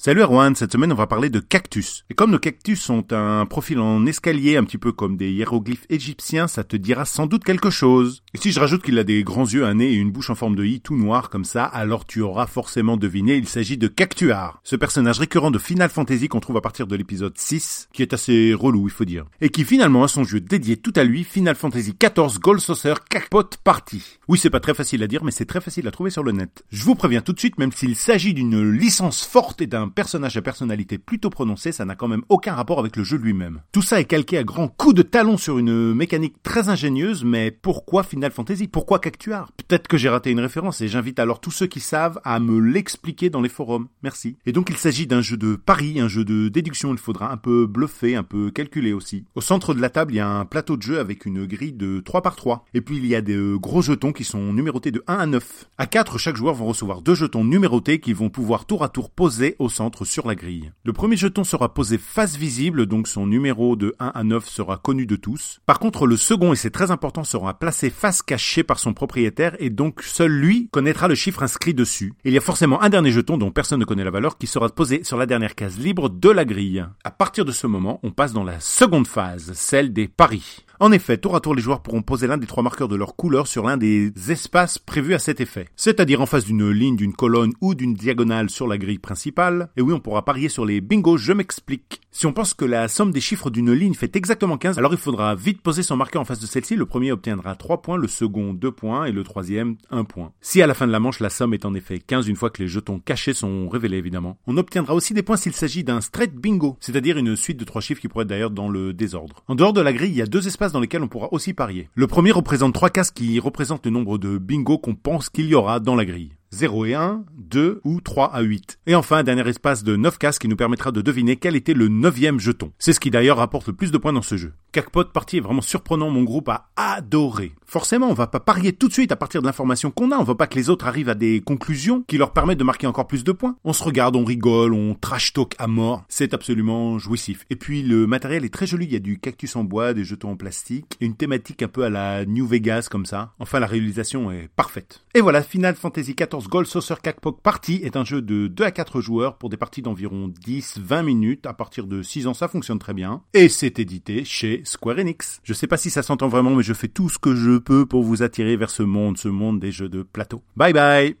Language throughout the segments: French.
Salut Erwan, cette semaine on va parler de cactus. Et comme nos cactus ont un profil en escalier un petit peu comme des hiéroglyphes égyptiens, ça te dira sans doute quelque chose. Et si je rajoute qu'il a des grands yeux, un nez et une bouche en forme de i tout noir comme ça, alors tu auras forcément deviné, il s'agit de Cactuar. Ce personnage récurrent de Final Fantasy qu'on trouve à partir de l'épisode 6, qui est assez relou il faut dire. Et qui finalement a son jeu dédié tout à lui, Final Fantasy XIV Gold Saucer Cacpot Party. Oui c'est pas très facile à dire mais c'est très facile à trouver sur le net. Je vous préviens tout de suite, même s'il s'agit d'une licence forte et d'un personnage à personnalité plutôt prononcée, ça n'a quand même aucun rapport avec le jeu lui-même. Tout ça est calqué à grands coups de talon sur une mécanique très ingénieuse, mais pourquoi Final Fantasy? Pourquoi Cactuar? Peut-être que j'ai raté une référence et j'invite alors tous ceux qui savent à me l'expliquer dans les forums. Merci. Et donc il s'agit d'un jeu de pari, un jeu de déduction, il faudra un peu bluffer, un peu calculer aussi. Au centre de la table, il y a un plateau de jeu avec une grille de 3 par 3. Et puis il y a des gros jetons qui sont numérotés de 1 à 9. À 4, chaque joueur va recevoir deux jetons numérotés qui vont pouvoir tour à tour poser au sur la grille. Le premier jeton sera posé face visible, donc son numéro de 1 à 9 sera connu de tous. Par contre, le second, et c'est très important, sera placé face cachée par son propriétaire, et donc seul lui connaîtra le chiffre inscrit dessus. Il y a forcément un dernier jeton dont personne ne connaît la valeur qui sera posé sur la dernière case libre de la grille. À partir de ce moment, on passe dans la seconde phase, celle des paris. En effet, tour à tour, les joueurs pourront poser l'un des trois marqueurs de leur couleur sur l'un des espaces prévus à cet effet. C'est-à-dire en face d'une ligne, d'une colonne ou d'une diagonale sur la grille principale. Et oui, on pourra parier sur les bingos, je m'explique. Si on pense que la somme des chiffres d'une ligne fait exactement 15, alors il faudra vite poser son marqueur en face de celle-ci. Le premier obtiendra 3 points, le second 2 points et le troisième 1 point. Si à la fin de la manche, la somme est en effet 15 une fois que les jetons cachés sont révélés évidemment, on obtiendra aussi des points s'il s'agit d'un straight bingo, c'est-à-dire une suite de trois chiffres qui pourrait être d'ailleurs dans le désordre. En dehors de la grille, il y a deux espaces dans lesquels on pourra aussi parier. Le premier représente trois cases qui représentent le nombre de bingo qu'on pense qu'il y aura dans la grille. 0 et 1, 2 ou 3 à 8. Et enfin, un dernier espace de 9 cases qui nous permettra de deviner quel était le neuvième jeton. C'est ce qui d'ailleurs rapporte le plus de points dans ce jeu. Cacpot Party est vraiment surprenant, mon groupe a adoré. Forcément, on va pas parier tout de suite à partir de l'information qu'on a, on veut pas que les autres arrivent à des conclusions qui leur permettent de marquer encore plus de points. On se regarde, on rigole, on trash talk à mort, c'est absolument jouissif. Et puis le matériel est très joli, il y a du cactus en bois, des jetons en plastique, et une thématique un peu à la New Vegas comme ça. Enfin, la réalisation est parfaite. Et voilà, Final Fantasy XIV Gold Saucer Cacpot Party est un jeu de 2 à 4 joueurs pour des parties d'environ 10-20 minutes. À partir de 6 ans, ça fonctionne très bien. Et c'est édité chez Square Enix. Je sais pas si ça s'entend vraiment, mais je fais tout ce que je peux pour vous attirer vers ce monde, ce monde des jeux de plateau. Bye bye!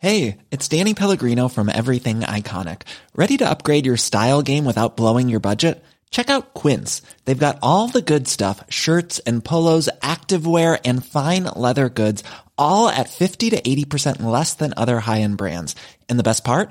Hey, it's Danny Pellegrino from Everything Iconic. Ready to upgrade your style game without blowing your budget? Check out Quince. They've got all the good stuff, shirts and polos, activewear and fine leather goods, all at 50 to 80% less than other high-end brands. And the best part?